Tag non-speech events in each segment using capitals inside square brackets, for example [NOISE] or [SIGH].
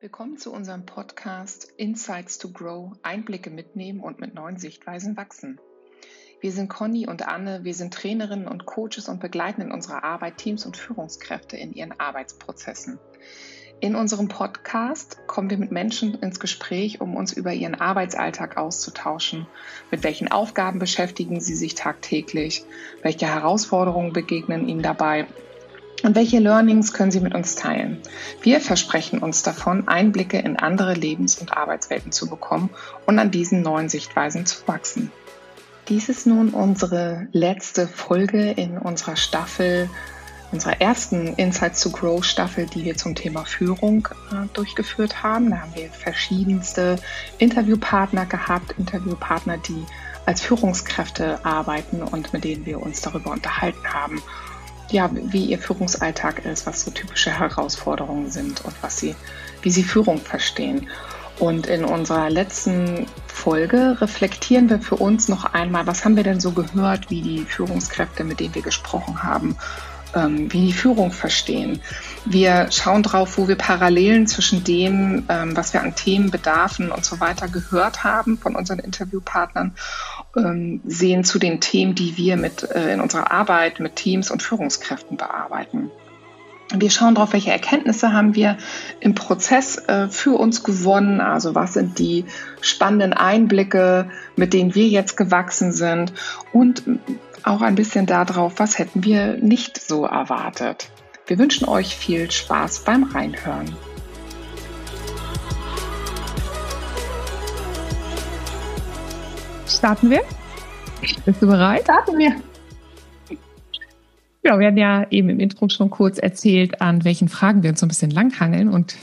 Willkommen zu unserem Podcast Insights to Grow, Einblicke mitnehmen und mit neuen Sichtweisen wachsen. Wir sind Conny und Anne, wir sind Trainerinnen und Coaches und begleiten in unserer Arbeit Teams und Führungskräfte in ihren Arbeitsprozessen. In unserem Podcast kommen wir mit Menschen ins Gespräch, um uns über ihren Arbeitsalltag auszutauschen. Mit welchen Aufgaben beschäftigen sie sich tagtäglich? Welche Herausforderungen begegnen ihnen dabei? Und welche Learnings können Sie mit uns teilen? Wir versprechen uns davon, Einblicke in andere Lebens- und Arbeitswelten zu bekommen und an diesen neuen Sichtweisen zu wachsen. Dies ist nun unsere letzte Folge in unserer Staffel, unserer ersten Insights to Grow Staffel, die wir zum Thema Führung äh, durchgeführt haben. Da haben wir verschiedenste Interviewpartner gehabt, Interviewpartner, die als Führungskräfte arbeiten und mit denen wir uns darüber unterhalten haben ja, wie ihr Führungsalltag ist, was so typische Herausforderungen sind und was sie, wie sie Führung verstehen. Und in unserer letzten Folge reflektieren wir für uns noch einmal, was haben wir denn so gehört, wie die Führungskräfte, mit denen wir gesprochen haben, ähm, wie die Führung verstehen. Wir schauen drauf, wo wir Parallelen zwischen dem, ähm, was wir an Themen, Bedarfen und so weiter gehört haben von unseren Interviewpartnern, ähm, sehen zu den Themen, die wir mit äh, in unserer Arbeit mit Teams und Führungskräften bearbeiten. Wir schauen darauf, welche Erkenntnisse haben wir im Prozess äh, für uns gewonnen. Also was sind die spannenden Einblicke, mit denen wir jetzt gewachsen sind und auch ein bisschen darauf, was hätten wir nicht so erwartet. Wir wünschen euch viel Spaß beim Reinhören. Starten wir? Bist du bereit? Starten wir. Ja, wir haben ja eben im Intro schon kurz erzählt, an welchen Fragen wir uns so ein bisschen langhangeln. Und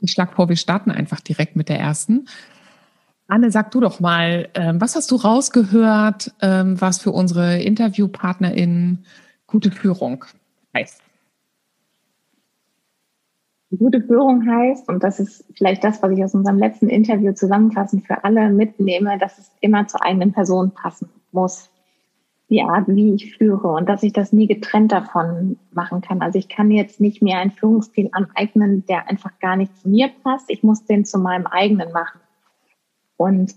ich schlage vor, wir starten einfach direkt mit der ersten. Anne, sag du doch mal, ähm, was hast du rausgehört, ähm, was für unsere InterviewpartnerInnen gute Führung heißt? Gute Führung heißt, und das ist vielleicht das, was ich aus unserem letzten Interview zusammenfassend für alle mitnehme, dass es immer zur eigenen Person passen muss. Die Art, wie ich führe und dass ich das nie getrennt davon machen kann. Also ich kann jetzt nicht mehr einen Führungsstil aneignen, der einfach gar nicht zu mir passt. Ich muss den zu meinem eigenen machen. Und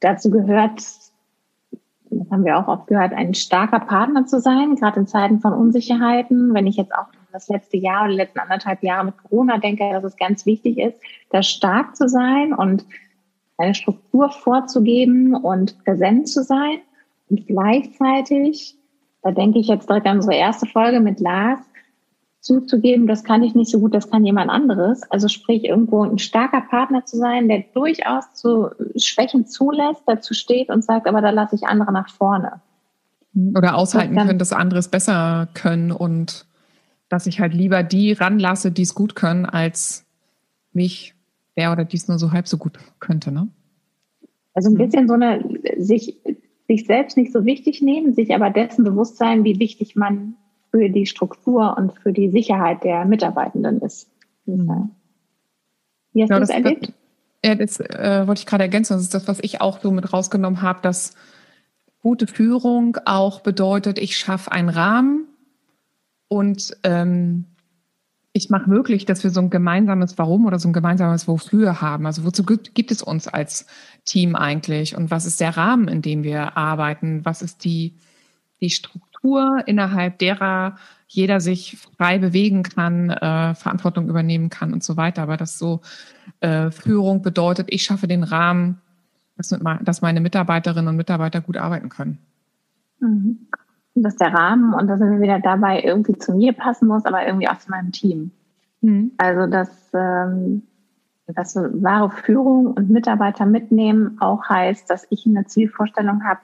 dazu gehört, das haben wir auch oft gehört, ein starker Partner zu sein, gerade in Zeiten von Unsicherheiten. Wenn ich jetzt auch das letzte Jahr oder die letzten anderthalb Jahre mit Corona denke, dass es ganz wichtig ist, da stark zu sein und eine Struktur vorzugeben und präsent zu sein. Und gleichzeitig, da denke ich jetzt direkt an unsere erste Folge mit Lars, zuzugeben, das kann ich nicht so gut, das kann jemand anderes. Also sprich, irgendwo ein starker Partner zu sein, der durchaus zu Schwächen zulässt, dazu steht und sagt, aber da lasse ich andere nach vorne. Oder aushalten können, dass andere es besser können und dass ich halt lieber die ranlasse, die es gut können, als mich, der oder dies nur so halb so gut könnte, ne? Also ein bisschen so eine, sich, sich selbst nicht so wichtig nehmen, sich aber dessen bewusst sein, wie wichtig man für die Struktur und für die Sicherheit der Mitarbeitenden ist. Mhm. Wie hast ja, du das erlebt? Ja, das äh, wollte ich gerade ergänzen. Das ist das, was ich auch so mit rausgenommen habe, dass gute Führung auch bedeutet, ich schaffe einen Rahmen und ähm, ich mache möglich, dass wir so ein gemeinsames Warum oder so ein gemeinsames Wofür haben. Also wozu gibt, gibt es uns als Team eigentlich und was ist der Rahmen, in dem wir arbeiten? Was ist die, die Struktur? Struktur, innerhalb derer jeder sich frei bewegen kann, äh, Verantwortung übernehmen kann und so weiter. Aber dass so äh, Führung bedeutet, ich schaffe den Rahmen, dass, dass meine Mitarbeiterinnen und Mitarbeiter gut arbeiten können. Mhm. Dass der Rahmen und dass er wieder dabei irgendwie zu mir passen muss, aber irgendwie auch zu meinem Team. Mhm. Also dass, ähm, dass wahre Führung und Mitarbeiter mitnehmen auch heißt, dass ich eine Zielvorstellung habe,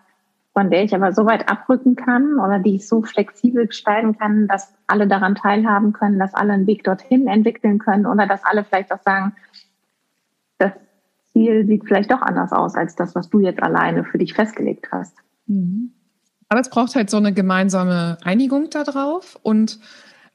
von der ich aber so weit abrücken kann oder die ich so flexibel gestalten kann, dass alle daran teilhaben können, dass alle einen Weg dorthin entwickeln können oder dass alle vielleicht auch sagen, das Ziel sieht vielleicht doch anders aus als das, was du jetzt alleine für dich festgelegt hast. Mhm. Aber es braucht halt so eine gemeinsame Einigung darauf und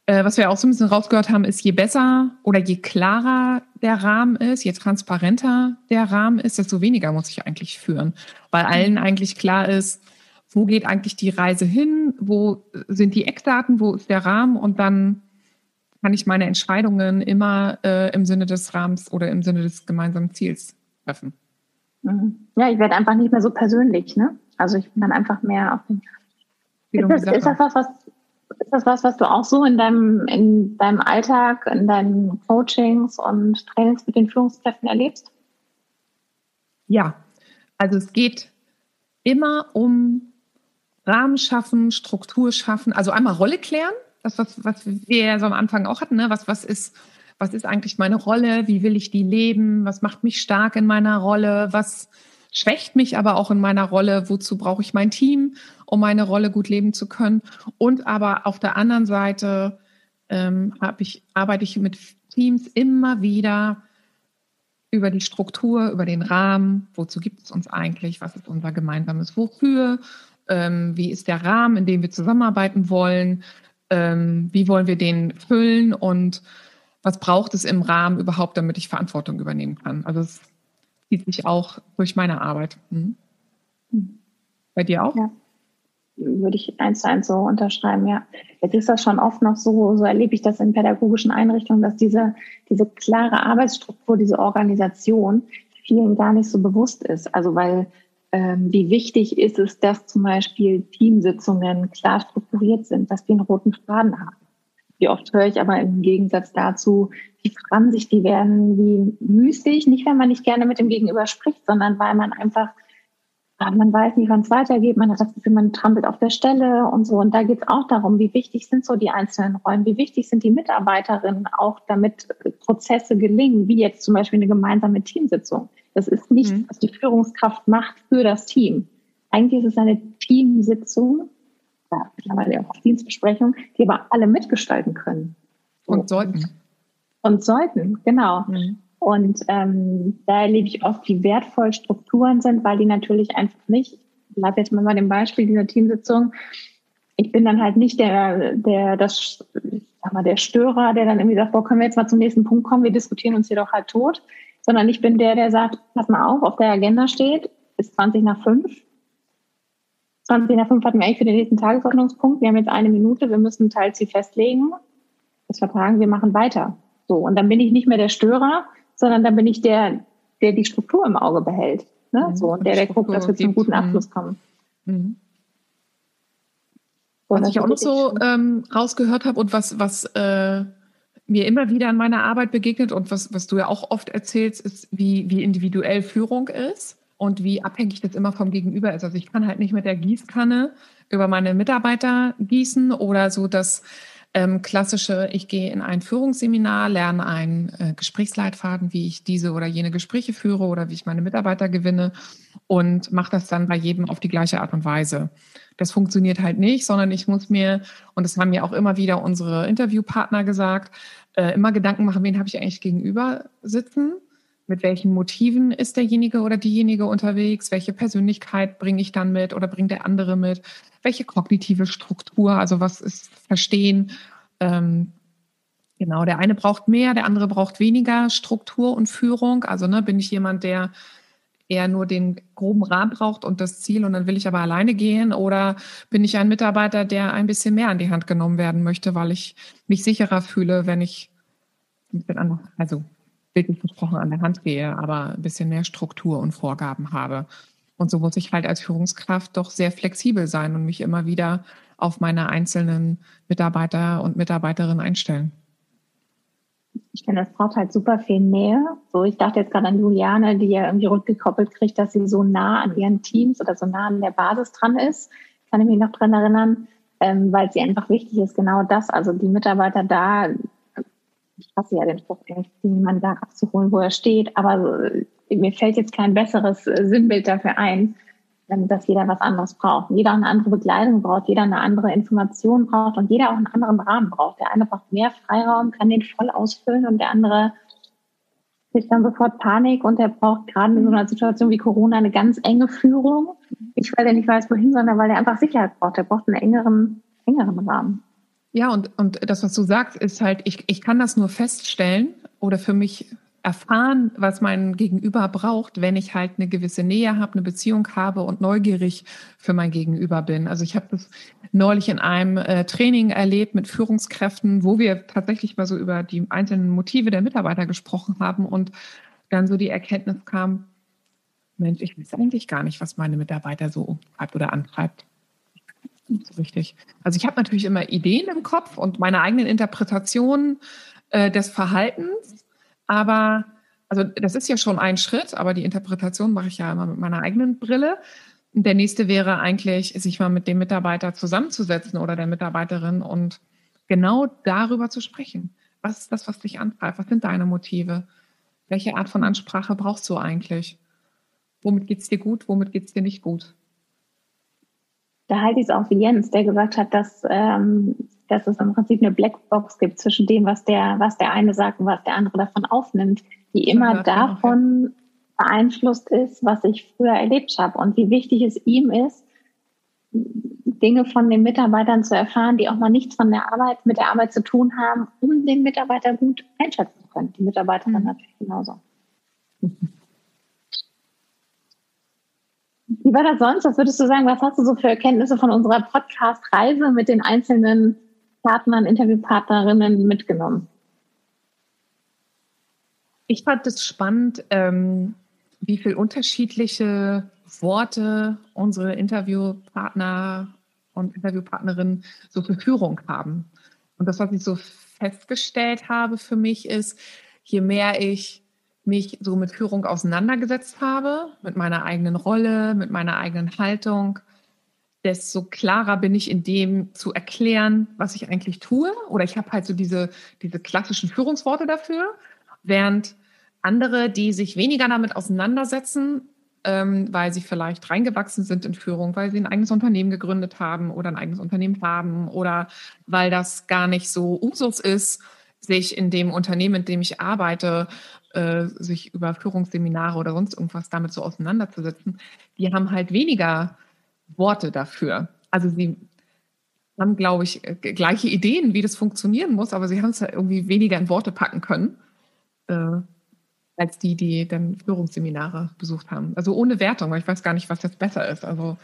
äh, was wir auch so ein bisschen rausgehört haben, ist, je besser oder je klarer der Rahmen ist, je transparenter der Rahmen ist, desto weniger muss ich eigentlich führen. Weil allen eigentlich klar ist, wo geht eigentlich die Reise hin, wo sind die Eckdaten, wo ist der Rahmen und dann kann ich meine Entscheidungen immer äh, im Sinne des Rahmens oder im Sinne des gemeinsamen Ziels treffen. Mhm. Ja, ich werde einfach nicht mehr so persönlich, ne? Also ich bin dann einfach mehr auf den. Ist das, ist das was, was ist das was, was du auch so in deinem, in deinem Alltag, in deinen Coachings und Trainings mit den Führungskräften erlebst? Ja, also es geht immer um Rahmen schaffen, Struktur schaffen, also einmal Rolle klären, das, was, was wir so am Anfang auch hatten, ne? was, was, ist, was ist eigentlich meine Rolle, wie will ich die leben, was macht mich stark in meiner Rolle, was schwächt mich aber auch in meiner Rolle, wozu brauche ich mein Team, um meine Rolle gut leben zu können. Und aber auf der anderen Seite ähm, ich, arbeite ich mit Teams immer wieder über die Struktur, über den Rahmen, wozu gibt es uns eigentlich, was ist unser gemeinsames Wofür, ähm, wie ist der Rahmen, in dem wir zusammenarbeiten wollen, ähm, wie wollen wir den füllen und was braucht es im Rahmen überhaupt, damit ich Verantwortung übernehmen kann. Also es zieht sich auch durch meine Arbeit. Mhm. Bei dir auch? Ja. Würde ich eins zu eins so unterschreiben, ja. Jetzt ist das schon oft noch so, so erlebe ich das in pädagogischen Einrichtungen, dass diese, diese klare Arbeitsstruktur, diese Organisation vielen gar nicht so bewusst ist. Also weil ähm, wie wichtig ist es, dass zum Beispiel Teamsitzungen klar strukturiert sind, dass die einen roten Faden haben. Wie oft höre ich aber im Gegensatz dazu, wie franzig die werden, wie müßig, nicht wenn man nicht gerne mit dem Gegenüber spricht, sondern weil man einfach, man weiß nicht, wann es weitergeht, man hat das Gefühl, man trampelt auf der Stelle und so. Und da geht es auch darum, wie wichtig sind so die einzelnen Rollen, wie wichtig sind die Mitarbeiterinnen auch, damit Prozesse gelingen, wie jetzt zum Beispiel eine gemeinsame Teamsitzung. Das ist nicht, mhm. was die Führungskraft macht für das Team. Eigentlich ist es eine Teamsitzung, ja, mittlerweile auch Dienstbesprechung, die aber alle mitgestalten können. Und sollten. Und sollten, genau. Mhm. Und ähm, da erlebe ich oft, wie wertvoll Strukturen sind, weil die natürlich einfach nicht, ich bleibe jetzt mal bei dem Beispiel dieser Teamsitzung, ich bin dann halt nicht der, der, das, sag mal, der Störer, der dann irgendwie sagt, boah, können wir jetzt mal zum nächsten Punkt kommen, wir diskutieren uns hier doch halt tot, sondern ich bin der, der sagt, pass mal auf, auf der Agenda steht, ist 20 nach 5. 20 nach 5 hatten wir eigentlich für den nächsten Tagesordnungspunkt. Wir haben jetzt eine Minute, wir müssen Teilziel festlegen. Das vertragen, wir machen weiter. So, und dann bin ich nicht mehr der Störer, sondern dann bin ich der, der die Struktur im Auge behält. Ne? Mhm, so, und der, der guckt, dass wir zum guten Abschluss kommen. Mhm. Was ich auch noch so ähm, rausgehört habe und was, was äh, mir immer wieder in meiner Arbeit begegnet und was, was du ja auch oft erzählst, ist, wie, wie individuell Führung ist und wie abhängig das immer vom Gegenüber ist. Also ich kann halt nicht mit der Gießkanne über meine Mitarbeiter gießen oder so das ähm, klassische, ich gehe in ein Führungsseminar, lerne einen äh, Gesprächsleitfaden, wie ich diese oder jene Gespräche führe oder wie ich meine Mitarbeiter gewinne und mache das dann bei jedem auf die gleiche Art und Weise. Das funktioniert halt nicht, sondern ich muss mir, und das haben mir auch immer wieder unsere Interviewpartner gesagt, äh, immer Gedanken machen, wen habe ich eigentlich gegenüber sitzen? Mit welchen Motiven ist derjenige oder diejenige unterwegs? Welche Persönlichkeit bringe ich dann mit oder bringt der andere mit? Welche kognitive Struktur? Also was ist Verstehen? Ähm, genau, der eine braucht mehr, der andere braucht weniger Struktur und Führung. Also ne, bin ich jemand, der eher nur den groben Rahmen braucht und das Ziel und dann will ich aber alleine gehen? Oder bin ich ein Mitarbeiter, der ein bisschen mehr an die Hand genommen werden möchte, weil ich mich sicherer fühle, wenn ich mit anderen, also bildlich versprochen an der Hand gehe, aber ein bisschen mehr Struktur und Vorgaben habe. Und so muss ich halt als Führungskraft doch sehr flexibel sein und mich immer wieder auf meine einzelnen Mitarbeiter und Mitarbeiterinnen einstellen ich finde, das braucht halt super viel Nähe. So, ich dachte jetzt gerade an Juliane, die ja irgendwie rückgekoppelt kriegt, dass sie so nah an ihren Teams oder so nah an der Basis dran ist. Kann ich mich noch dran erinnern, ähm, weil sie einfach wichtig ist, genau das. Also die Mitarbeiter da, ich hasse ja den Spruch, jemanden da abzuholen, wo er steht, aber mir fällt jetzt kein besseres Sinnbild dafür ein, dass jeder was anderes braucht. Jeder eine andere Begleitung braucht, jeder eine andere Information braucht und jeder auch einen anderen Rahmen braucht. Der eine braucht mehr Freiraum, kann den voll ausfüllen und der andere kriegt dann sofort Panik und der braucht gerade in so einer Situation wie Corona eine ganz enge Führung. Nicht, weil er nicht weiß, wohin, sondern weil er einfach Sicherheit braucht. Er braucht einen engeren, engeren Rahmen. Ja, und, und das, was du sagst, ist halt, ich, ich kann das nur feststellen oder für mich erfahren, was mein Gegenüber braucht, wenn ich halt eine gewisse Nähe habe, eine Beziehung habe und neugierig für mein Gegenüber bin. Also ich habe das neulich in einem äh, Training erlebt mit Führungskräften, wo wir tatsächlich mal so über die einzelnen Motive der Mitarbeiter gesprochen haben und dann so die Erkenntnis kam, Mensch, ich weiß eigentlich gar nicht, was meine Mitarbeiter so umtreibt oder antreibt. Nicht so richtig. Also ich habe natürlich immer Ideen im Kopf und meine eigenen Interpretationen äh, des Verhaltens, aber also das ist ja schon ein Schritt, aber die Interpretation mache ich ja immer mit meiner eigenen Brille. Der nächste wäre eigentlich, sich mal mit dem Mitarbeiter zusammenzusetzen oder der Mitarbeiterin und genau darüber zu sprechen. Was ist das, was dich antreibt? Was sind deine Motive? Welche Art von Ansprache brauchst du eigentlich? Womit geht es dir gut? Womit geht es dir nicht gut? Da halte ich es auch wie Jens, der gesagt hat, dass, ähm, dass es im Prinzip eine Blackbox gibt zwischen dem, was der, was der eine sagt und was der andere davon aufnimmt, die immer davon beeinflusst ist, was ich früher erlebt habe und wie wichtig es ihm ist, Dinge von den Mitarbeitern zu erfahren, die auch mal nichts von der Arbeit, mit der Arbeit zu tun haben, um den Mitarbeiter gut einschätzen zu können. Die Mitarbeiter dann mhm. natürlich genauso. [LAUGHS] Wie war das sonst? Was würdest du sagen? Was hast du so für Erkenntnisse von unserer Podcast-Reise mit den einzelnen Partnern, Interviewpartnerinnen mitgenommen? Ich fand es spannend, ähm, wie viele unterschiedliche Worte unsere Interviewpartner und Interviewpartnerinnen so für Führung haben. Und das, was ich so festgestellt habe für mich, ist, je mehr ich mich so mit Führung auseinandergesetzt habe, mit meiner eigenen Rolle, mit meiner eigenen Haltung, desto klarer bin ich in dem zu erklären, was ich eigentlich tue. Oder ich habe halt so diese, diese klassischen Führungsworte dafür, während andere, die sich weniger damit auseinandersetzen, ähm, weil sie vielleicht reingewachsen sind in Führung, weil sie ein eigenes Unternehmen gegründet haben oder ein eigenes Unternehmen haben oder weil das gar nicht so Usus ist, sich in dem Unternehmen, in dem ich arbeite, äh, sich über Führungsseminare oder sonst irgendwas damit so auseinanderzusetzen, die haben halt weniger Worte dafür. Also sie haben, glaube ich, äh, gleiche Ideen, wie das funktionieren muss, aber sie haben es halt irgendwie weniger in Worte packen können. Äh, als die, die dann Führungsseminare besucht haben. Also ohne Wertung, weil ich weiß gar nicht, was jetzt besser ist. Also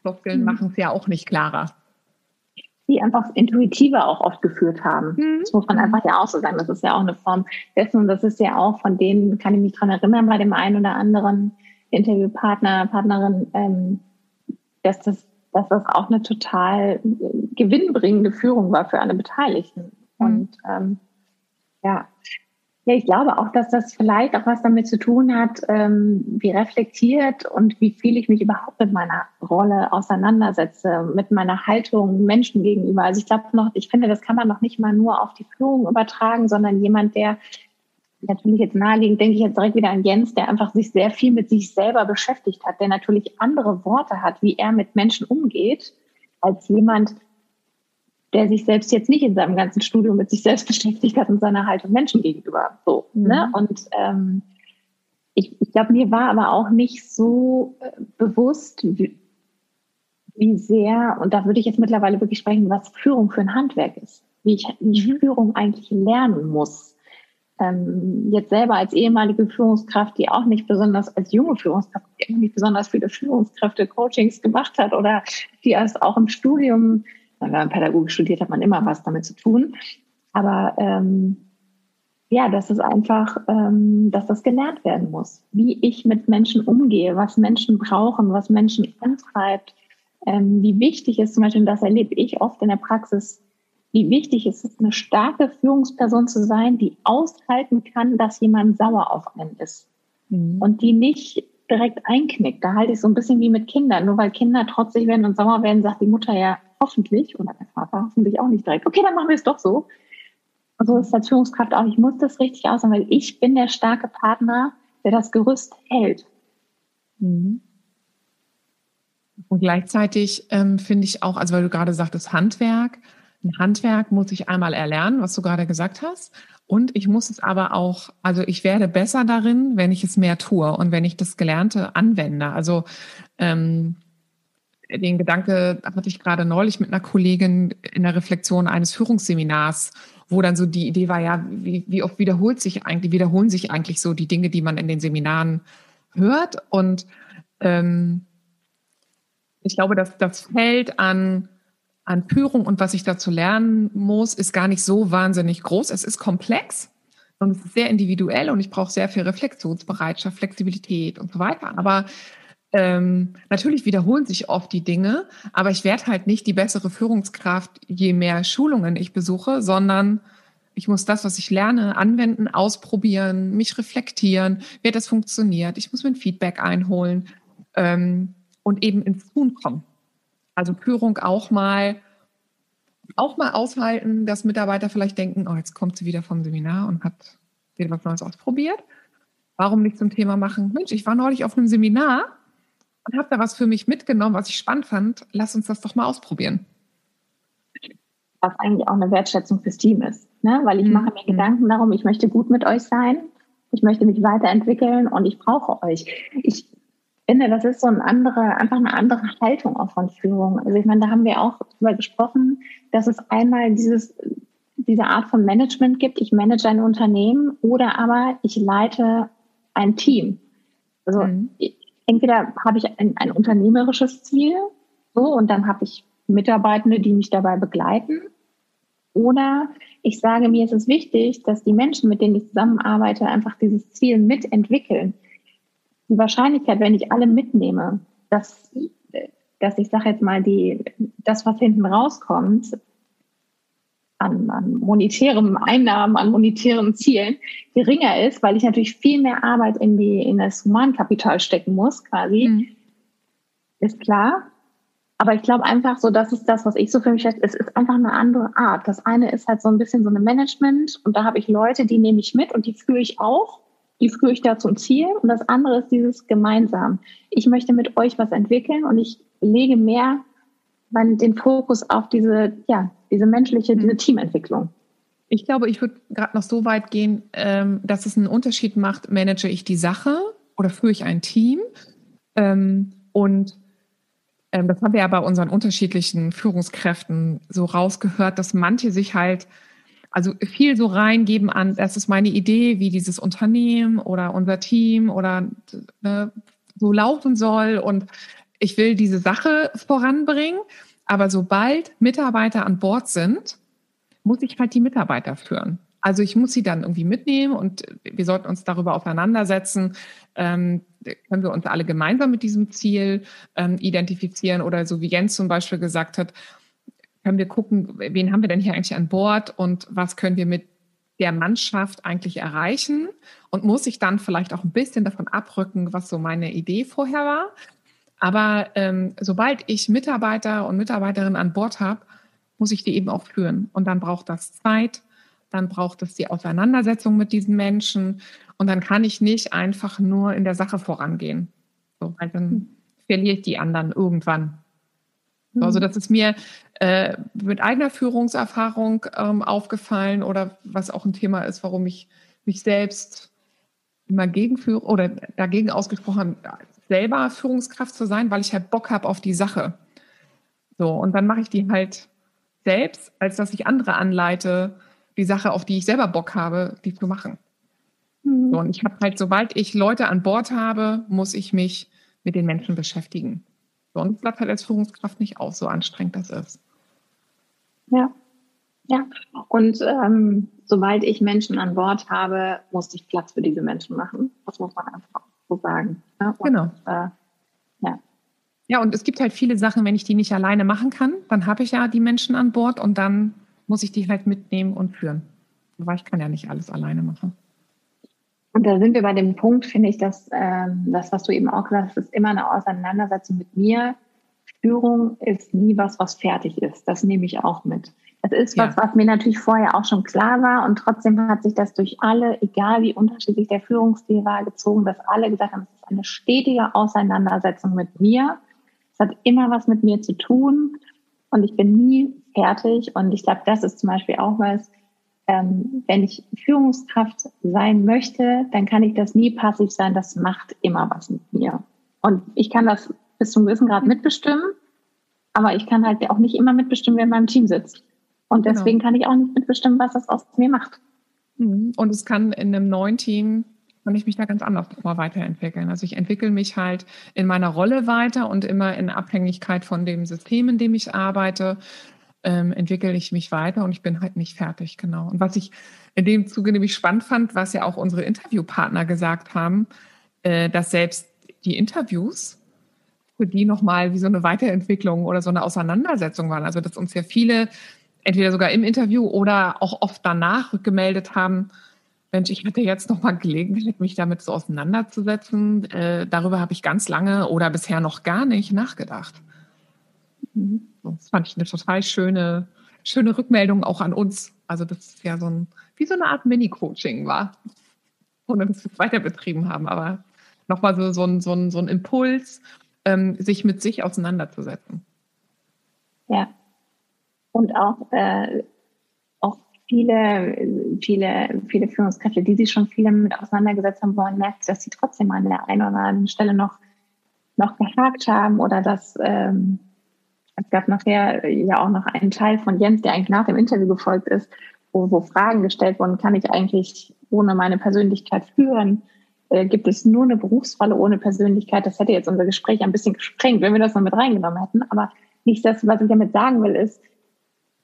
Floskeln mhm. machen es ja auch nicht klarer. Die einfach intuitiver auch oft geführt haben. Mhm. Das muss man einfach ja auch so sagen. Das ist ja auch eine Form dessen und das ist ja auch von denen, kann ich mich dran erinnern, bei dem einen oder anderen Interviewpartner, Partnerin, ähm, dass das dass das auch eine total gewinnbringende Führung war für alle Beteiligten. Mhm. Und ähm, ja, ja, ich glaube auch, dass das vielleicht auch was damit zu tun hat, ähm, wie reflektiert und wie viel ich mich überhaupt mit meiner Rolle auseinandersetze, mit meiner Haltung Menschen gegenüber. Also ich glaube noch, ich finde, das kann man noch nicht mal nur auf die Führung übertragen, sondern jemand, der natürlich jetzt naheliegend, denke ich jetzt direkt wieder an Jens, der einfach sich sehr viel mit sich selber beschäftigt hat, der natürlich andere Worte hat, wie er mit Menschen umgeht, als jemand, der sich selbst jetzt nicht in seinem ganzen Studium mit sich selbst [LAUGHS] beschäftigt hat und seiner Haltung Menschen gegenüber. So, mhm. ne? Und ähm, ich, ich glaube, mir war aber auch nicht so äh, bewusst, wie, wie sehr, und da würde ich jetzt mittlerweile wirklich sprechen, was Führung für ein Handwerk ist, wie ich, wie ich mhm. Führung eigentlich lernen muss. Ähm, jetzt selber als ehemalige Führungskraft, die auch nicht besonders als junge Führungskraft, die auch nicht besonders viele Führungskräfte Coachings gemacht hat oder die erst auch im Studium wenn man Pädagogik studiert, hat man immer was damit zu tun. Aber ähm, ja, das ist einfach, ähm, dass das gelernt werden muss. Wie ich mit Menschen umgehe, was Menschen brauchen, was Menschen antreibt, ähm, wie wichtig ist zum Beispiel, und das erlebe ich oft in der Praxis, wie wichtig ist es, eine starke Führungsperson zu sein, die aushalten kann, dass jemand sauer auf einen ist. Mhm. Und die nicht direkt einknickt. Da halte ich so ein bisschen wie mit Kindern. Nur weil Kinder trotzig werden und sauer werden, sagt die Mutter ja, hoffentlich, oder der Vater hoffentlich auch nicht direkt, okay, dann machen wir es doch so. Und so ist als Führungskraft auch, ich muss das richtig aussagen, weil ich bin der starke Partner, der das Gerüst hält. Mhm. Und gleichzeitig ähm, finde ich auch, also weil du gerade sagtest, Handwerk, ein Handwerk muss ich einmal erlernen, was du gerade gesagt hast. Und ich muss es aber auch, also ich werde besser darin, wenn ich es mehr tue und wenn ich das Gelernte anwende. Also ähm, den Gedanke hatte ich gerade neulich mit einer Kollegin in der Reflexion eines Führungsseminars, wo dann so die Idee war, ja, wie, wie oft wiederholt sich eigentlich, wiederholen sich eigentlich so die Dinge, die man in den Seminaren hört. Und ähm, ich glaube, dass das Feld an, an Führung und was ich dazu lernen muss, ist gar nicht so wahnsinnig groß. Es ist komplex und es ist sehr individuell und ich brauche sehr viel Reflexionsbereitschaft, Flexibilität und so weiter. Aber ähm, natürlich wiederholen sich oft die Dinge, aber ich werde halt nicht die bessere Führungskraft, je mehr Schulungen ich besuche, sondern ich muss das, was ich lerne, anwenden, ausprobieren, mich reflektieren, wie das funktioniert. Ich muss mir ein Feedback einholen ähm, und eben ins Tun kommen. Also Führung auch mal auch mal aushalten, dass Mitarbeiter vielleicht denken, oh, jetzt kommt sie wieder vom Seminar und hat wieder was Neues ausprobiert. Warum nicht zum Thema machen? Mensch, ich war neulich auf einem Seminar und habe da was für mich mitgenommen, was ich spannend fand. Lass uns das doch mal ausprobieren. Was eigentlich auch eine Wertschätzung fürs Team ist. Ne? Weil ich mhm. mache mir Gedanken darum, ich möchte gut mit euch sein, ich möchte mich weiterentwickeln und ich brauche euch. Ich finde, das ist so eine andere, einfach eine andere Haltung auch von Führung. Also ich meine, da haben wir auch drüber gesprochen, dass es einmal dieses, diese Art von Management gibt. Ich manage ein Unternehmen oder aber ich leite ein Team. Also mhm entweder habe ich ein, ein unternehmerisches Ziel, so, und dann habe ich Mitarbeitende, die mich dabei begleiten. Oder ich sage, mir ist es wichtig, dass die Menschen, mit denen ich zusammenarbeite, einfach dieses Ziel mitentwickeln. Die Wahrscheinlichkeit, wenn ich alle mitnehme, dass, dass ich sage jetzt mal, die, das, was hinten rauskommt, an, an monetären Einnahmen, an monetären Zielen geringer ist, weil ich natürlich viel mehr Arbeit in, die, in das Humankapital stecken muss, quasi, mhm. ist klar. Aber ich glaube einfach so, das ist das, was ich so für mich schätze, es ist einfach eine andere Art. Das eine ist halt so ein bisschen so eine Management und da habe ich Leute, die nehme ich mit und die führe ich auch, die führe ich da zum Ziel und das andere ist dieses gemeinsam. Ich möchte mit euch was entwickeln und ich lege mehr den Fokus auf diese, ja, diese menschliche, diese mhm. Teamentwicklung. Ich glaube, ich würde gerade noch so weit gehen, ähm, dass es einen Unterschied macht, manage ich die Sache oder führe ich ein Team. Ähm, und ähm, das haben wir ja bei unseren unterschiedlichen Führungskräften so rausgehört, dass manche sich halt also viel so reingeben an, das ist meine Idee, wie dieses Unternehmen oder unser Team oder ne, so laufen soll und ich will diese Sache voranbringen. Aber sobald Mitarbeiter an Bord sind, muss ich halt die Mitarbeiter führen. Also ich muss sie dann irgendwie mitnehmen und wir sollten uns darüber auseinandersetzen, ähm, können wir uns alle gemeinsam mit diesem Ziel ähm, identifizieren oder so wie Jens zum Beispiel gesagt hat, können wir gucken, wen haben wir denn hier eigentlich an Bord und was können wir mit der Mannschaft eigentlich erreichen und muss ich dann vielleicht auch ein bisschen davon abrücken, was so meine Idee vorher war. Aber ähm, sobald ich Mitarbeiter und Mitarbeiterinnen an Bord habe, muss ich die eben auch führen. Und dann braucht das Zeit, dann braucht es die Auseinandersetzung mit diesen Menschen. Und dann kann ich nicht einfach nur in der Sache vorangehen. So, weil dann hm. verliere ich die anderen irgendwann. So, also das ist mir äh, mit eigener Führungserfahrung ähm, aufgefallen oder was auch ein Thema ist, warum ich mich selbst immer gegenführe oder dagegen ausgesprochen selber Führungskraft zu sein, weil ich halt Bock habe auf die Sache. So, und dann mache ich die halt selbst, als dass ich andere anleite, die Sache, auf die ich selber Bock habe, die zu machen. Mhm. So, und ich habe halt, sobald ich Leute an Bord habe, muss ich mich mit den Menschen beschäftigen. Sonst bleibt halt als Führungskraft nicht aus, so anstrengend das ist. Ja, ja. Und ähm, sobald ich Menschen an Bord habe, muss ich Platz für diese Menschen machen. Das muss man einfach so sagen. Ne? Und, genau. Äh, ja. Ja, und es gibt halt viele Sachen, wenn ich die nicht alleine machen kann, dann habe ich ja die Menschen an Bord und dann muss ich die halt mitnehmen und führen. Aber ich kann ja nicht alles alleine machen. Und da sind wir bei dem Punkt, finde ich, dass ähm, das, was du eben auch gesagt hast, ist immer eine Auseinandersetzung mit mir. Führung ist nie was, was fertig ist. Das nehme ich auch mit. Das ist was, ja. was mir natürlich vorher auch schon klar war und trotzdem hat sich das durch alle, egal wie unterschiedlich der Führungsstil war, gezogen, dass alle gesagt haben, es ist eine stetige Auseinandersetzung mit mir. Es hat immer was mit mir zu tun und ich bin nie fertig und ich glaube, das ist zum Beispiel auch was, ähm, wenn ich Führungskraft sein möchte, dann kann ich das nie passiv sein, das macht immer was mit mir. Und ich kann das bis zum gewissen Grad mitbestimmen, Aber ich kann halt auch nicht immer mitbestimmen, wer in meinem Team sitzt. Und genau. deswegen genau. kann ich auch nicht mitbestimmen, was das aus mir macht. Mhm. Und es kann in einem neuen Team kann ich mich da ganz anders mal weiterentwickeln. Also ich entwickle mich halt in meiner Rolle weiter und immer in Abhängigkeit von dem System, in dem ich arbeite, ähm, entwickle ich mich weiter und ich bin halt nicht fertig, genau. Und was ich in dem Zuge nämlich spannend fand, was ja auch unsere Interviewpartner gesagt haben, äh, dass selbst die Interviews für die nochmal wie so eine Weiterentwicklung oder so eine Auseinandersetzung waren. Also dass uns ja viele entweder sogar im Interview oder auch oft danach rückgemeldet haben, Mensch, ich hatte jetzt noch mal Gelegenheit, mich damit so auseinanderzusetzen. Äh, darüber habe ich ganz lange oder bisher noch gar nicht nachgedacht. Mhm. Das fand ich eine total schöne, schöne Rückmeldung auch an uns. Also das ist ja so ein, wie so eine Art Mini-Coaching war, ohne dass wir es weiter betrieben haben. Aber nochmal so, so, ein, so, ein, so ein Impuls, ähm, sich mit sich auseinanderzusetzen. Ja. Und auch äh, viele, viele, viele Führungskräfte, die sich schon viel damit auseinandergesetzt haben wollen, merkt, dass sie trotzdem an der einen oder anderen Stelle noch, noch gehakt haben oder dass ähm, es gab nachher ja auch noch einen Teil von Jens, der eigentlich nach dem Interview gefolgt ist, wo, wo Fragen gestellt wurden, kann ich eigentlich ohne meine Persönlichkeit führen? Äh, gibt es nur eine Berufsrolle ohne Persönlichkeit? Das hätte jetzt unser Gespräch ein bisschen gesprengt, wenn wir das noch mit reingenommen hätten. Aber nicht das, was ich damit sagen will, ist,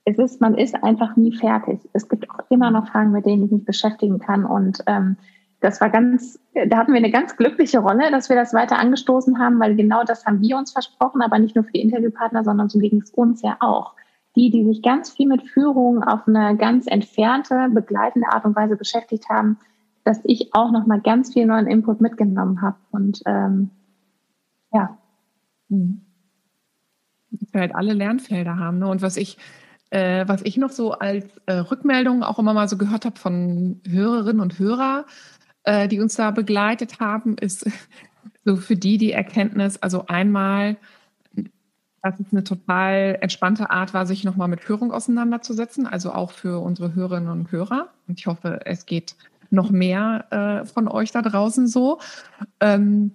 es ist, man ist einfach nie fertig. Es gibt auch immer noch Fragen, mit denen ich mich beschäftigen kann. Und ähm, das war ganz, da hatten wir eine ganz glückliche Rolle, dass wir das weiter angestoßen haben, weil genau das haben wir uns versprochen, aber nicht nur für die Interviewpartner, sondern so ging es uns ja auch. Die, die sich ganz viel mit Führung auf eine ganz entfernte, begleitende Art und Weise beschäftigt haben, dass ich auch noch mal ganz viel neuen Input mitgenommen habe. Und ähm, ja. Mhm. Dass wir halt alle Lernfelder haben. Ne? Und was ich äh, was ich noch so als äh, Rückmeldung auch immer mal so gehört habe von Hörerinnen und Hörer, äh, die uns da begleitet haben, ist [LAUGHS] so für die die Erkenntnis, also einmal, dass es eine total entspannte Art war, sich nochmal mit Führung auseinanderzusetzen, also auch für unsere Hörerinnen und Hörer. Und ich hoffe, es geht noch mehr äh, von euch da draußen so. Ähm,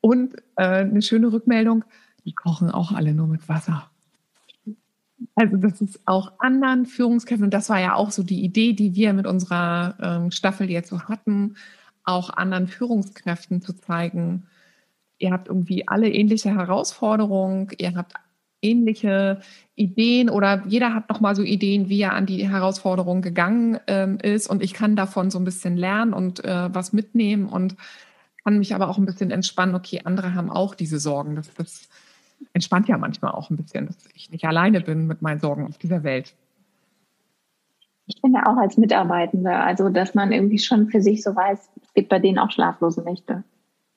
und äh, eine schöne Rückmeldung, die kochen auch alle nur mit Wasser. Also das ist auch anderen Führungskräften, und das war ja auch so die Idee, die wir mit unserer ähm, Staffel jetzt so hatten, auch anderen Führungskräften zu zeigen, ihr habt irgendwie alle ähnliche Herausforderungen, ihr habt ähnliche Ideen oder jeder hat nochmal so Ideen, wie er an die Herausforderung gegangen ähm, ist. Und ich kann davon so ein bisschen lernen und äh, was mitnehmen und kann mich aber auch ein bisschen entspannen, okay, andere haben auch diese Sorgen. Das, das entspannt ja manchmal auch ein bisschen, dass ich nicht alleine bin mit meinen Sorgen auf dieser Welt. Ich finde auch als Mitarbeitende, also dass man irgendwie schon für sich so weiß, es gibt bei denen auch schlaflose Nächte.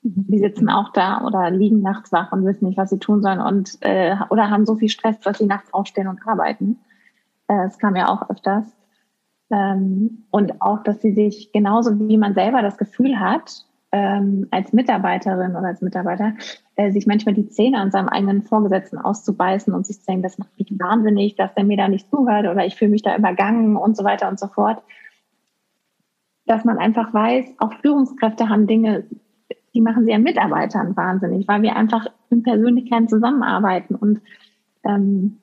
Mhm. Die sitzen auch da oder liegen nachts wach und wissen nicht, was sie tun sollen und äh, oder haben so viel Stress, dass sie nachts aufstehen und arbeiten. Äh, das kam ja auch öfters. Ähm, und auch, dass sie sich genauso wie man selber das Gefühl hat, ähm, als Mitarbeiterin oder als Mitarbeiter, äh, sich manchmal die Zähne an seinem eigenen Vorgesetzten auszubeißen und sich zu denken, das macht mich wahnsinnig, dass der mir da nicht zuhört oder ich fühle mich da übergangen und so weiter und so fort. Dass man einfach weiß, auch Führungskräfte haben Dinge, die machen sie ja Mitarbeitern wahnsinnig, weil wir einfach in Persönlichkeiten zusammenarbeiten und ähm,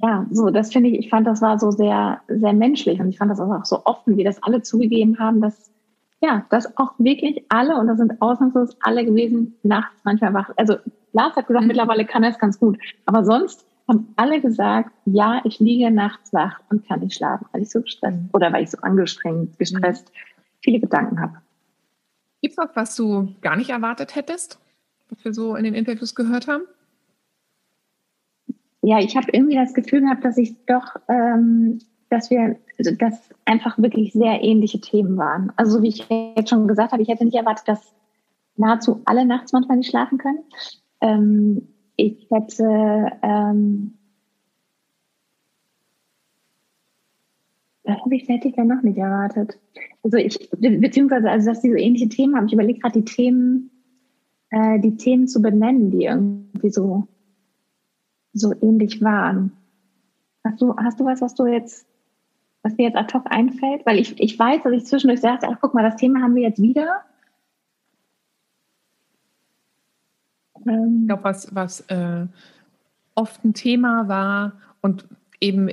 ja, so, das finde ich, ich fand, das war so sehr, sehr menschlich und ich fand das auch so offen, wie das alle zugegeben haben, dass ja, dass auch wirklich alle, und das sind ausnahmslos alle gewesen, nachts manchmal wach. Also Lars hat gesagt, mhm. mittlerweile kann er es ganz gut. Aber sonst haben alle gesagt, ja, ich liege nachts wach und kann nicht schlafen, weil ich so gestresst mhm. oder weil ich so angestrengt, gestresst, mhm. viele Gedanken habe. Gibt es was, was du gar nicht erwartet hättest, was wir so in den Interviews gehört haben? Ja, ich habe irgendwie das Gefühl gehabt, dass ich doch ähm, dass wir, also dass einfach wirklich sehr ähnliche Themen waren. Also wie ich jetzt schon gesagt habe, ich hätte nicht erwartet, dass nahezu alle nachts manchmal nicht schlafen können. Ähm, ich hätte ähm, das habe ich, hätte ich ja noch nicht erwartet. Also ich, beziehungsweise, also dass die so ähnliche Themen haben. Ich überlege gerade die Themen, äh, die Themen zu benennen, die irgendwie so, so ähnlich waren. Hast du, hast du was, was du jetzt was dir jetzt ad hoc einfällt? Weil ich, ich weiß, dass ich zwischendurch sagte, ach guck mal, das Thema haben wir jetzt wieder. Ähm. Ich glaube, was, was äh, oft ein Thema war und eben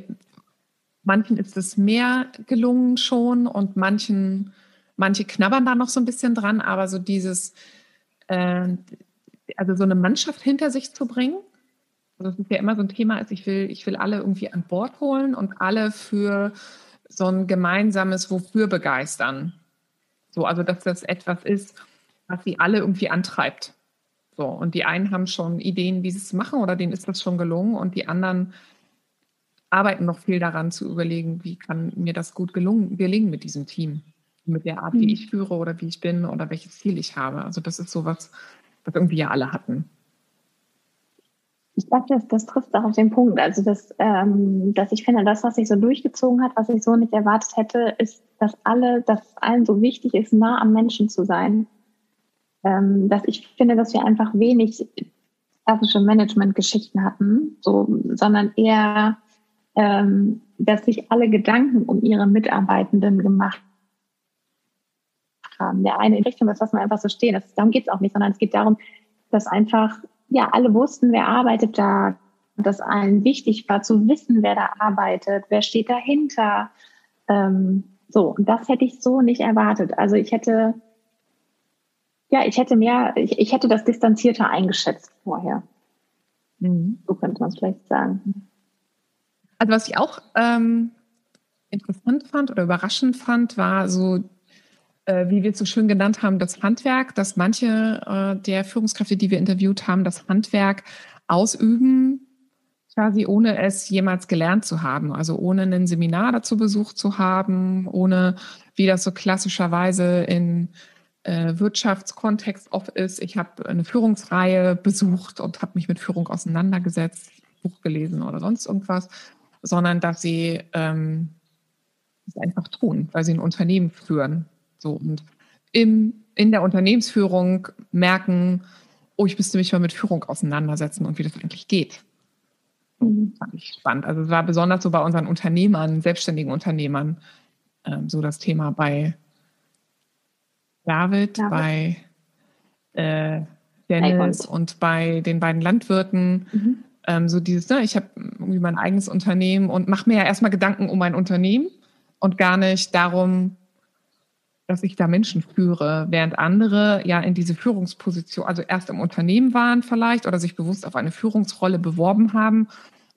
manchen ist es mehr gelungen schon und manchen, manche knabbern da noch so ein bisschen dran, aber so dieses, äh, also so eine Mannschaft hinter sich zu bringen. Also es ist ja immer so ein Thema, ist, ich will, ich will alle irgendwie an Bord holen und alle für so ein gemeinsames Wofür begeistern. So, also dass das etwas ist, was sie alle irgendwie antreibt. So, und die einen haben schon Ideen, wie sie es machen, oder denen ist das schon gelungen, und die anderen arbeiten noch viel daran zu überlegen, wie kann mir das gut gelungen, gelingen mit diesem Team, mit der Art, wie mhm. ich führe oder wie ich bin oder welches Ziel ich habe. Also das ist so was, was irgendwie ja alle hatten. Ich glaube, das, das trifft auch auf den Punkt. Also, dass, ähm, dass ich finde, das, was sich so durchgezogen hat, was ich so nicht erwartet hätte, ist, dass alle, dass allen so wichtig ist, nah am Menschen zu sein. Ähm, dass ich finde, dass wir einfach wenig klassische Management-Geschichten hatten, so, sondern eher, ähm, dass sich alle Gedanken um ihre Mitarbeitenden gemacht haben. Der eine in Richtung, das lassen wir einfach so stehen. Das, darum geht es auch nicht, sondern es geht darum, dass einfach ja, alle wussten, wer arbeitet da, dass allen wichtig war zu wissen, wer da arbeitet, wer steht dahinter. Ähm, so, und das hätte ich so nicht erwartet. Also ich hätte, ja, ich hätte mehr, ich, ich hätte das distanzierter eingeschätzt vorher. Mhm. So könnte man es vielleicht sagen. Also was ich auch ähm, interessant fand oder überraschend fand, war so wie wir es so schön genannt haben, das Handwerk, dass manche äh, der Führungskräfte, die wir interviewt haben, das Handwerk ausüben, quasi ohne es jemals gelernt zu haben, also ohne ein Seminar dazu besucht zu haben, ohne, wie das so klassischerweise in äh, Wirtschaftskontext oft ist. Ich habe eine Führungsreihe besucht und habe mich mit Führung auseinandergesetzt, Buch gelesen oder sonst irgendwas, sondern dass sie ähm, es einfach tun, weil sie ein Unternehmen führen so und im, in der Unternehmensführung merken, oh, ich müsste mich mal mit Führung auseinandersetzen und wie das eigentlich geht. Mhm. Fand ich spannend. Also es war besonders so bei unseren Unternehmern, selbstständigen Unternehmern, ähm, so das Thema bei David, David. bei äh, Dennis und bei den beiden Landwirten. Mhm. Ähm, so dieses, ne, ich habe irgendwie mein eigenes Unternehmen und mache mir ja erstmal Gedanken um mein Unternehmen und gar nicht darum, dass ich da Menschen führe, während andere ja in diese Führungsposition, also erst im Unternehmen waren vielleicht oder sich bewusst auf eine Führungsrolle beworben haben,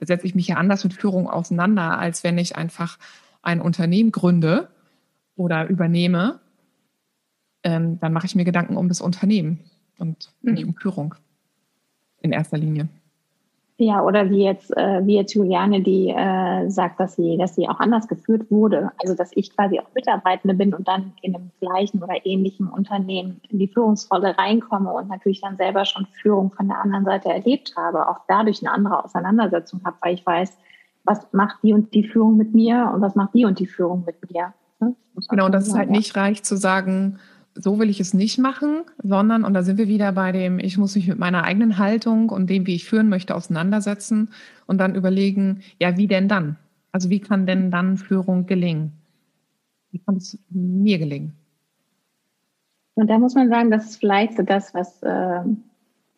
setze ich mich ja anders mit Führung auseinander, als wenn ich einfach ein Unternehmen gründe oder übernehme. Ähm, dann mache ich mir Gedanken um das Unternehmen und nicht mhm. um Führung in erster Linie. Ja, oder wie jetzt, äh, wie jetzt Juliane, die äh, sagt, dass sie, dass sie auch anders geführt wurde. Also dass ich quasi auch Mitarbeitende bin und dann in einem gleichen oder ähnlichen Unternehmen in die Führungsrolle reinkomme und natürlich dann selber schon Führung von der anderen Seite erlebt habe, auch dadurch eine andere Auseinandersetzung habe, weil ich weiß, was macht die und die Führung mit mir und was macht die und die Führung mit mir. Ne? Genau, und das ist halt nicht reich zu sagen, so will ich es nicht machen, sondern, und da sind wir wieder bei dem, ich muss mich mit meiner eigenen Haltung und dem, wie ich führen möchte, auseinandersetzen und dann überlegen, ja, wie denn dann? Also wie kann denn dann Führung gelingen? Wie kann es mir gelingen? Und da muss man sagen, das ist vielleicht so das, was, äh,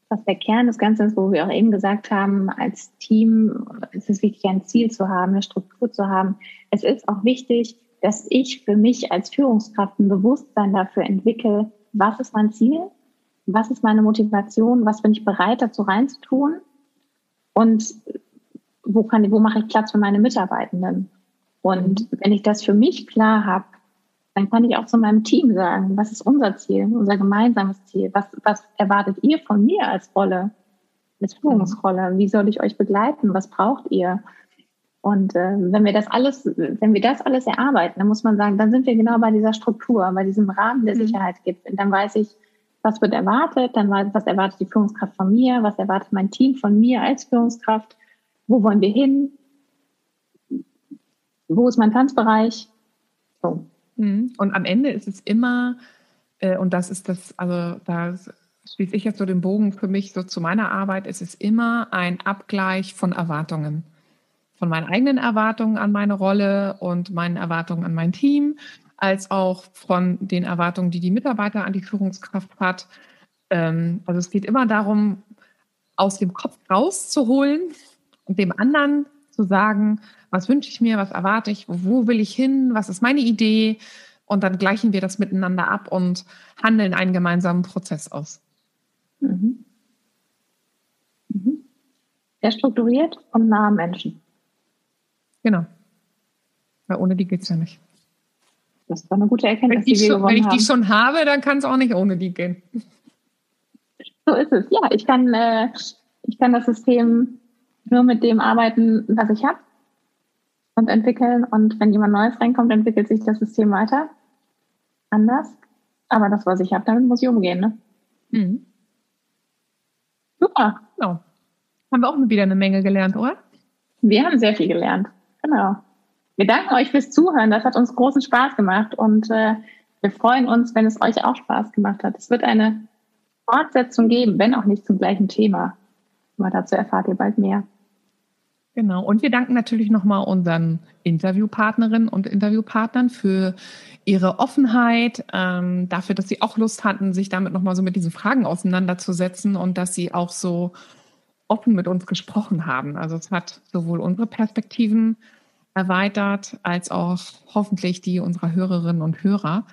was der Kern des Ganzen ist, wo wir auch eben gesagt haben, als Team ist es wichtig, ein Ziel zu haben, eine Struktur zu haben. Es ist auch wichtig, dass ich für mich als Führungskraft ein Bewusstsein dafür entwickle, was ist mein Ziel, was ist meine Motivation, was bin ich bereit dazu reinzutun und wo, kann, wo mache ich Platz für meine Mitarbeitenden. Und wenn ich das für mich klar habe, dann kann ich auch zu meinem Team sagen, was ist unser Ziel, unser gemeinsames Ziel, was, was erwartet ihr von mir als Rolle, als Führungsrolle, wie soll ich euch begleiten, was braucht ihr? Und äh, wenn wir das alles, wenn wir das alles erarbeiten, dann muss man sagen, dann sind wir genau bei dieser Struktur, bei diesem Rahmen, der mhm. Sicherheit gibt. Und dann weiß ich, was wird erwartet, dann weiß was erwartet die Führungskraft von mir, was erwartet mein Team von mir als Führungskraft, wo wollen wir hin, wo ist mein Tanzbereich. So. Mhm. Und am Ende ist es immer, äh, und das ist das, also da schließe ich jetzt so den Bogen für mich so zu meiner Arbeit, es ist immer ein Abgleich von Erwartungen von meinen eigenen Erwartungen an meine Rolle und meinen Erwartungen an mein Team, als auch von den Erwartungen, die die Mitarbeiter an die Führungskraft hat. Ähm, also es geht immer darum, aus dem Kopf rauszuholen Und dem anderen zu sagen, was wünsche ich mir, was erwarte ich, wo will ich hin, was ist meine Idee. Und dann gleichen wir das miteinander ab und handeln einen gemeinsamen Prozess aus. Mhm. Mhm. Sehr strukturiert und nah am Menschen. Genau. Weil ohne die geht es ja nicht. Das war eine gute Erkenntnis, wenn ich, die schon, wenn ich die schon habe, dann kann es auch nicht ohne die gehen. So ist es. Ja, ich kann, äh, ich kann das System nur mit dem arbeiten, was ich habe und entwickeln. Und wenn jemand Neues reinkommt, entwickelt sich das System weiter. Anders. Aber das, was ich habe, damit muss ich umgehen. Ne? Mhm. Super. Genau. Haben wir auch wieder eine Menge gelernt, oder? Wir haben sehr viel gelernt. Genau. Wir danken euch fürs Zuhören. Das hat uns großen Spaß gemacht und äh, wir freuen uns, wenn es euch auch Spaß gemacht hat. Es wird eine Fortsetzung geben, wenn auch nicht zum gleichen Thema. Aber dazu erfahrt ihr bald mehr. Genau. Und wir danken natürlich nochmal unseren Interviewpartnerinnen und Interviewpartnern für ihre Offenheit, ähm, dafür, dass sie auch Lust hatten, sich damit nochmal so mit diesen Fragen auseinanderzusetzen und dass sie auch so offen mit uns gesprochen haben. Also es hat sowohl unsere Perspektiven erweitert, als auch hoffentlich die unserer Hörerinnen und Hörer.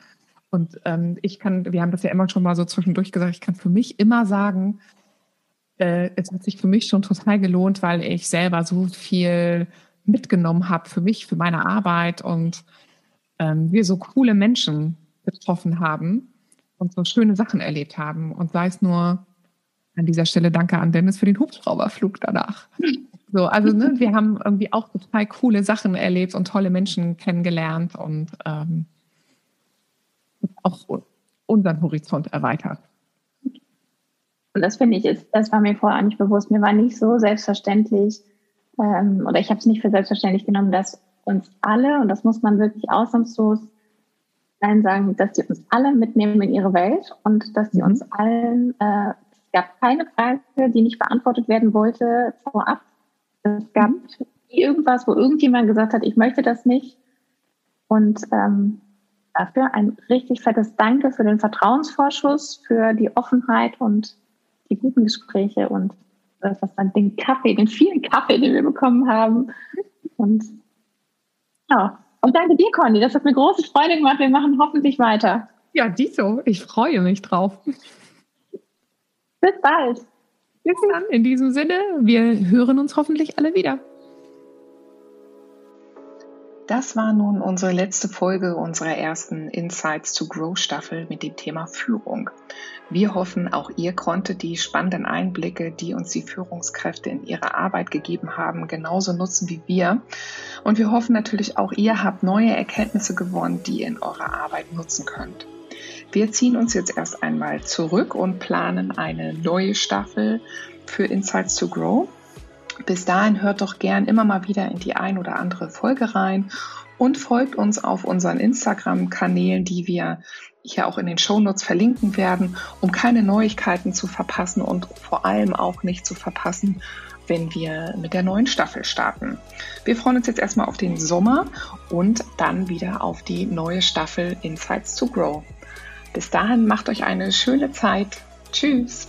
Und ähm, ich kann, wir haben das ja immer schon mal so zwischendurch gesagt, ich kann für mich immer sagen, äh, es hat sich für mich schon total gelohnt, weil ich selber so viel mitgenommen habe für mich, für meine Arbeit und ähm, wir so coole Menschen getroffen haben und so schöne Sachen erlebt haben. Und sei es nur an dieser Stelle danke an Dennis für den Hubschrauberflug danach. So, also ne, wir haben irgendwie auch total coole Sachen erlebt und tolle Menschen kennengelernt und ähm, auch unseren Horizont erweitert. Und das finde ich, ist, das war mir vorher auch nicht bewusst. Mir war nicht so selbstverständlich, ähm, oder ich habe es nicht für selbstverständlich genommen, dass uns alle, und das muss man wirklich ausnahmslos nein sagen, dass die uns alle mitnehmen in ihre Welt und dass die mhm. uns allen, äh, gab keine Frage, die nicht beantwortet werden wollte vorab. Es gab irgendwas, wo irgendjemand gesagt hat, ich möchte das nicht. Und ähm, dafür ein richtig fettes Danke für den Vertrauensvorschuss, für die Offenheit und die guten Gespräche und das, was dann den Kaffee, den vielen Kaffee, den wir bekommen haben. Und ja, und danke dir, Conny. Das hat mir große Freude gemacht. Wir machen hoffentlich weiter. Ja, die so. Ich freue mich drauf. Bis bald. Bis dann. In diesem Sinne, wir hören uns hoffentlich alle wieder. Das war nun unsere letzte Folge unserer ersten Insights to Grow Staffel mit dem Thema Führung. Wir hoffen, auch ihr konntet die spannenden Einblicke, die uns die Führungskräfte in ihrer Arbeit gegeben haben, genauso nutzen wie wir. Und wir hoffen natürlich auch, ihr habt neue Erkenntnisse gewonnen, die ihr in eurer Arbeit nutzen könnt. Wir ziehen uns jetzt erst einmal zurück und planen eine neue Staffel für Insights to Grow. Bis dahin hört doch gern immer mal wieder in die ein oder andere Folge rein und folgt uns auf unseren Instagram-Kanälen, die wir hier auch in den Shownotes verlinken werden, um keine Neuigkeiten zu verpassen und vor allem auch nicht zu verpassen, wenn wir mit der neuen Staffel starten. Wir freuen uns jetzt erstmal auf den Sommer und dann wieder auf die neue Staffel Insights to Grow. Bis dahin macht euch eine schöne Zeit. Tschüss.